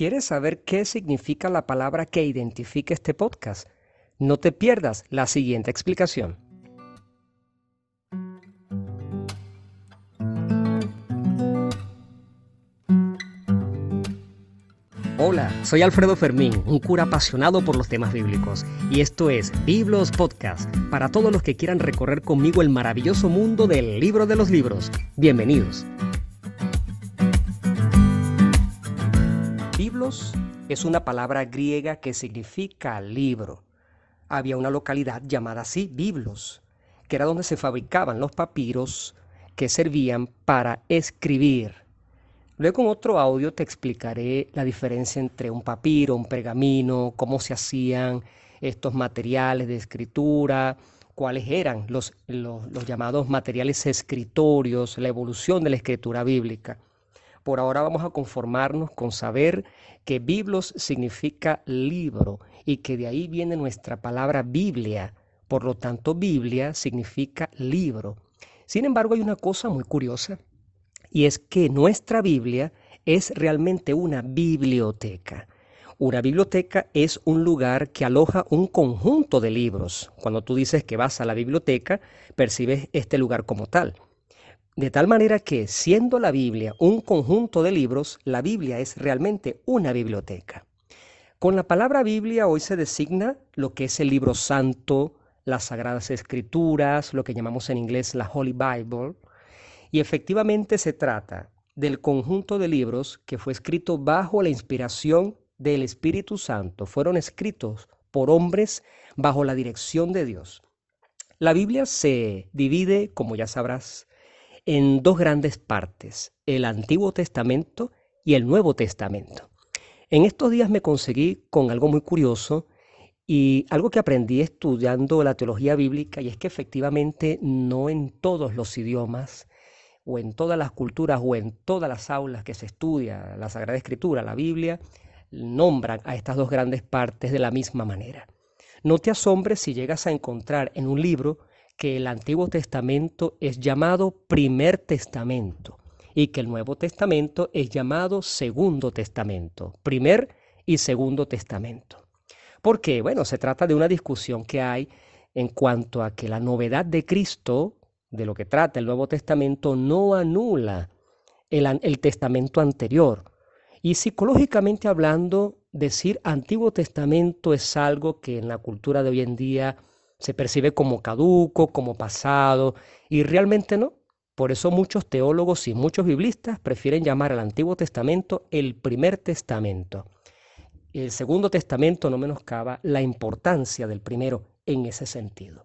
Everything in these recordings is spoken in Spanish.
¿Quieres saber qué significa la palabra que identifica este podcast? No te pierdas la siguiente explicación. Hola, soy Alfredo Fermín, un cura apasionado por los temas bíblicos, y esto es Biblos Podcast, para todos los que quieran recorrer conmigo el maravilloso mundo del libro de los libros. Bienvenidos. Es una palabra griega que significa libro. Había una localidad llamada así, Biblos, que era donde se fabricaban los papiros que servían para escribir Luego en otro audio te explicaré la diferencia entre un papiro, un pergamino, cómo se hacían estos materiales de escritura, cuáles eran los, llamados materiales escritorios, la evolución de la escritura bíblica. Por ahora vamos a conformarnos con saber que biblos significa libro y que de ahí viene nuestra palabra Biblia. Por lo tanto, Biblia significa libro. Sin embargo, hay una cosa muy curiosa y es que nuestra Biblia es realmente una biblioteca. Una biblioteca es un lugar que aloja un conjunto de libros. Cuando tú dices que vas a la biblioteca, percibes este lugar como tal. De tal manera que, siendo la Biblia un conjunto de libros, la Biblia es realmente una biblioteca. Con la palabra Biblia hoy se designa lo que es el libro santo, las sagradas escrituras, lo que llamamos en inglés la Holy Bible, y efectivamente se trata del conjunto de libros que fue escrito bajo la inspiración del Espíritu Santo. Fueron escritos por hombres bajo la dirección de Dios. La Biblia se divide, como ya sabrás, en dos grandes partes, el Antiguo Testamento y el Nuevo Testamento. En estos días me conseguí con algo muy curioso y algo que aprendí estudiando la teología bíblica y es que efectivamente no en todos los idiomas o en todas las culturas o en todas las aulas que se estudia la Sagrada Escritura, la Biblia, nombran a estas dos grandes partes de la misma manera. No te asombres si llegas a encontrar en un libro que el Antiguo Testamento es llamado Primer Testamento y que el Nuevo Testamento es llamado Segundo Testamento, Primer y Segundo Testamento. Porque, bueno, se trata de una discusión que hay en cuanto a que la novedad de Cristo de lo que trata el Nuevo Testamento no anula el, testamento anterior. Y psicológicamente hablando, decir Antiguo Testamento es algo que en la cultura de hoy en día se percibe como caduco, como pasado, y realmente no. Por eso muchos teólogos y muchos biblistas prefieren llamar al Antiguo Testamento el primer testamento. El Segundo Testamento no menoscaba la importancia del primero en ese sentido.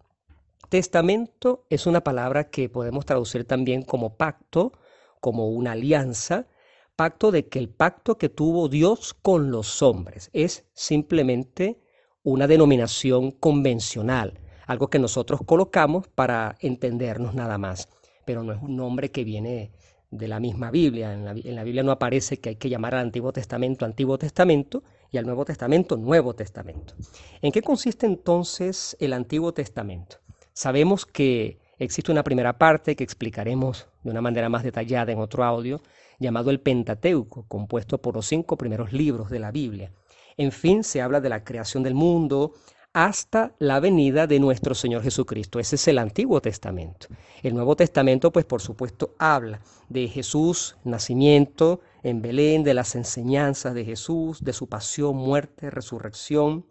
Testamento es una palabra que podemos traducir también como pacto, como una alianza, pacto de que el pacto que tuvo Dios con los hombres es simplemente una denominación convencional, algo que nosotros colocamos para entendernos nada más, pero no es un nombre que viene de la misma Biblia. En la, Biblia no aparece que hay que llamar al Antiguo Testamento Antiguo Testamento y al Nuevo Testamento Nuevo Testamento. ¿En qué consiste entonces el Antiguo Testamento? Sabemos que existe una primera parte que explicaremos de una manera más detallada en otro audio, llamado el Pentateuco, compuesto por los cinco primeros libros de la Biblia. En fin, se habla de la creación del mundo hasta la venida de nuestro Señor Jesucristo. Ese es el Antiguo Testamento. El Nuevo Testamento, pues por supuesto, habla de Jesús, nacimiento en Belén, de las enseñanzas de Jesús, de su pasión, muerte, resurrección,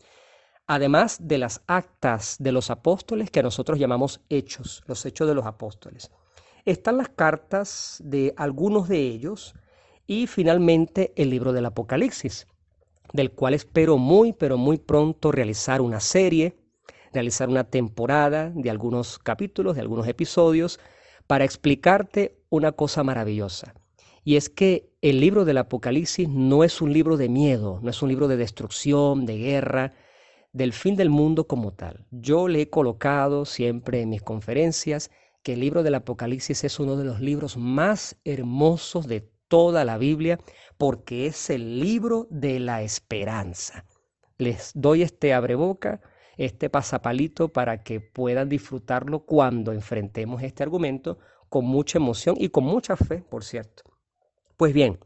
además de las actas de los apóstoles que nosotros llamamos hechos, los hechos de los apóstoles. Están las cartas de algunos de ellos y finalmente el libro del Apocalipsis, del cual espero muy, pero muy pronto realizar una serie, realizar una temporada de algunos capítulos, de algunos episodios, para explicarte una cosa maravillosa. Y es que el libro del Apocalipsis no es un libro de miedo, no es un libro de destrucción, de guerra, del fin del mundo como tal. Yo le he colocado siempre en mis conferencias que el libro del Apocalipsis es uno de los libros más hermosos de toda la Biblia porque es el libro de la esperanza. Les doy este abreboca, este pasapalito para que puedan disfrutarlo cuando enfrentemos este argumento con mucha emoción y con mucha fe, por cierto. Pues bien,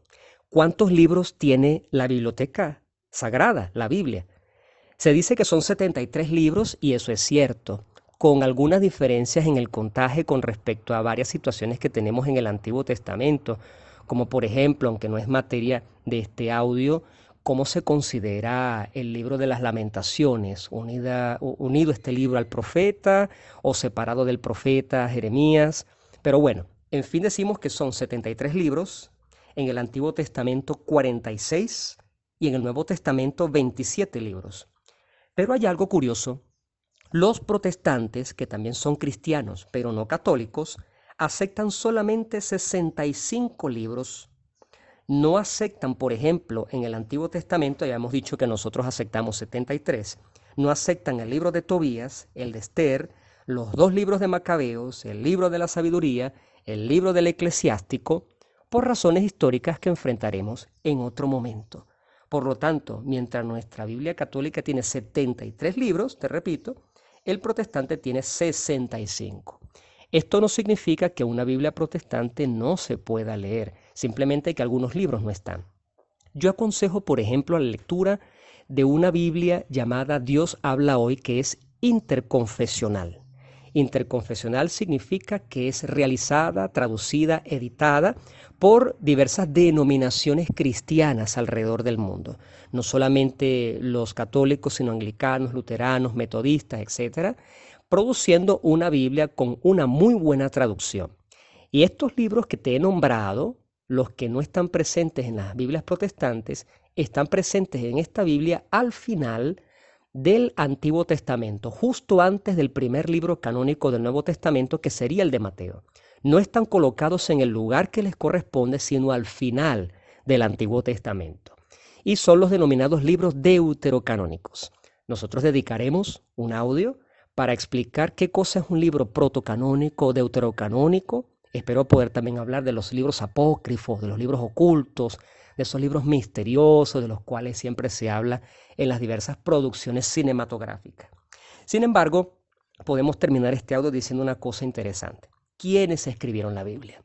¿Cuántos libros tiene la biblioteca sagrada, la Biblia? Se dice que son 73 libros y eso es cierto, con algunas diferencias en el contaje con respecto a varias situaciones que tenemos en el Antiguo Testamento, como por ejemplo, aunque no es materia de este audio, cómo se considera el libro de las lamentaciones, unido este libro al profeta o separado del profeta Jeremías. Pero bueno, en fin decimos que son 73 libros en el Antiguo Testamento 46 y en el Nuevo Testamento 27 libros. Pero hay algo curioso. Los protestantes, que también son cristianos, pero no católicos, aceptan solamente 65 libros. No aceptan, por ejemplo, en el Antiguo Testamento, ya hemos dicho que nosotros aceptamos 73, no aceptan el libro de Tobías, el de Esther, los dos libros de Macabeos, el libro de la sabiduría, el libro del eclesiástico, por razones históricas que enfrentaremos en otro momento. Por lo tanto, mientras nuestra Biblia católica tiene 73 libros, te repito, el protestante tiene 65. Esto no significa que una Biblia protestante no se pueda leer, simplemente que algunos libros no están. Yo aconsejo, por ejemplo, la lectura de una Biblia llamada Dios habla hoy, que es interconfesional. Interconfesional significa que es realizada, traducida, editada por diversas denominaciones cristianas alrededor del mundo. No solamente los católicos, sino anglicanos, luteranos, metodistas, etcétera, produciendo una Biblia con una muy buena traducción. Y estos libros que te he nombrado, los que no están presentes en las Biblias protestantes, están presentes en esta Biblia al final del Antiguo Testamento, justo antes del primer libro canónico del Nuevo Testamento, que sería el de Mateo. No están colocados en el lugar que les corresponde, sino al final del Antiguo Testamento. Y son los denominados libros deuterocanónicos. Nosotros dedicaremos un audio para explicar qué cosa es un libro protocanónico deuterocanónico. Espero poder también hablar de los libros apócrifos, de los libros ocultos, de esos libros misteriosos de los cuales siempre se habla en las diversas producciones cinematográficas. Sin embargo, podemos terminar este audio diciendo una cosa interesante. ¿Quiénes escribieron la Biblia?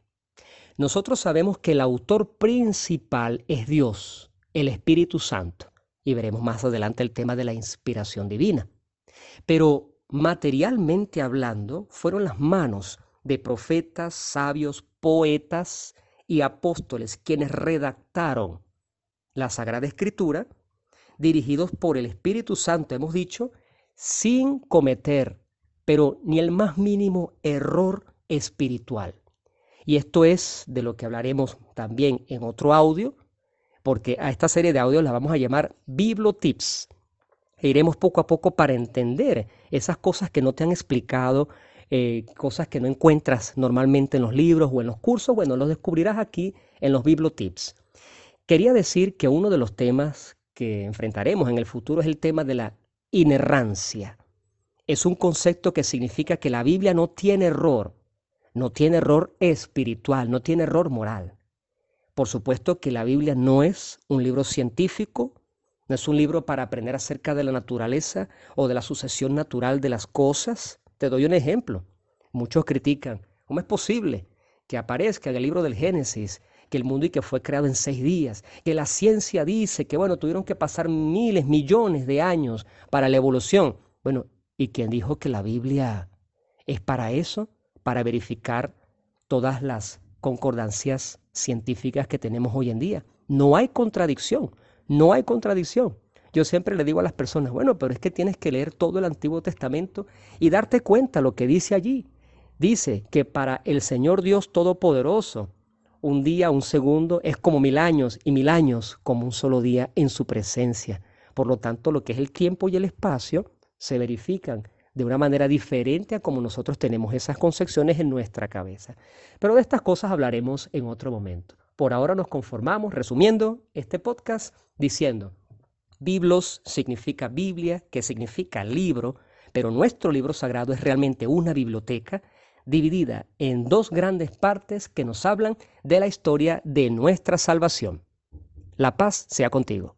Nosotros sabemos que el autor principal es Dios, el Espíritu Santo, y veremos más adelante el tema de la inspiración divina. Pero materialmente hablando, fueron las manos de profetas, sabios, poetas y apóstoles quienes redactaron la Sagrada Escritura, dirigidos por el Espíritu Santo, hemos dicho, sin cometer, pero ni el más mínimo error espiritual. Y esto es de lo que hablaremos también en otro audio, porque a esta serie de audios la vamos a llamar Biblotips. E iremos poco a poco para entender esas cosas que no te han explicado eh, cosas que no encuentras normalmente en los libros o en los cursos, bueno, los descubrirás aquí en los Biblotips. Quería decir que uno de los temas que enfrentaremos en el futuro es el tema de la inerrancia. Es un concepto que significa que la Biblia no tiene error, no tiene error espiritual, no tiene error moral. Por supuesto que la Biblia no es un libro científico, no es un libro para aprender acerca de la naturaleza o de la sucesión natural de las cosas, te doy un ejemplo. Muchos critican, ¿cómo es posible que aparezca en el libro del Génesis que el mundo y que fue creado en seis días, que la ciencia dice que, bueno, tuvieron que pasar miles, millones de años para la evolución? Bueno, ¿y quién dijo que la Biblia es para eso? Para verificar todas las concordancias científicas que tenemos hoy en día. No hay contradicción, no hay contradicción. Yo siempre le digo a las personas, bueno, pero es que tienes que leer todo el Antiguo Testamento y darte cuenta lo que dice allí. Dice que para el Señor Dios Todopoderoso, un día, un segundo es como mil años y mil años como un solo día en su presencia. Por lo tanto, lo que es el tiempo y el espacio se verifican de una manera diferente a como nosotros tenemos esas concepciones en nuestra cabeza. Pero de estas cosas hablaremos en otro momento. Por ahora nos conformamos, resumiendo este podcast, diciendo, Biblos significa Biblia, que significa libro, pero nuestro libro sagrado es realmente una biblioteca dividida en dos grandes partes que nos hablan de la historia de nuestra salvación. La paz sea contigo.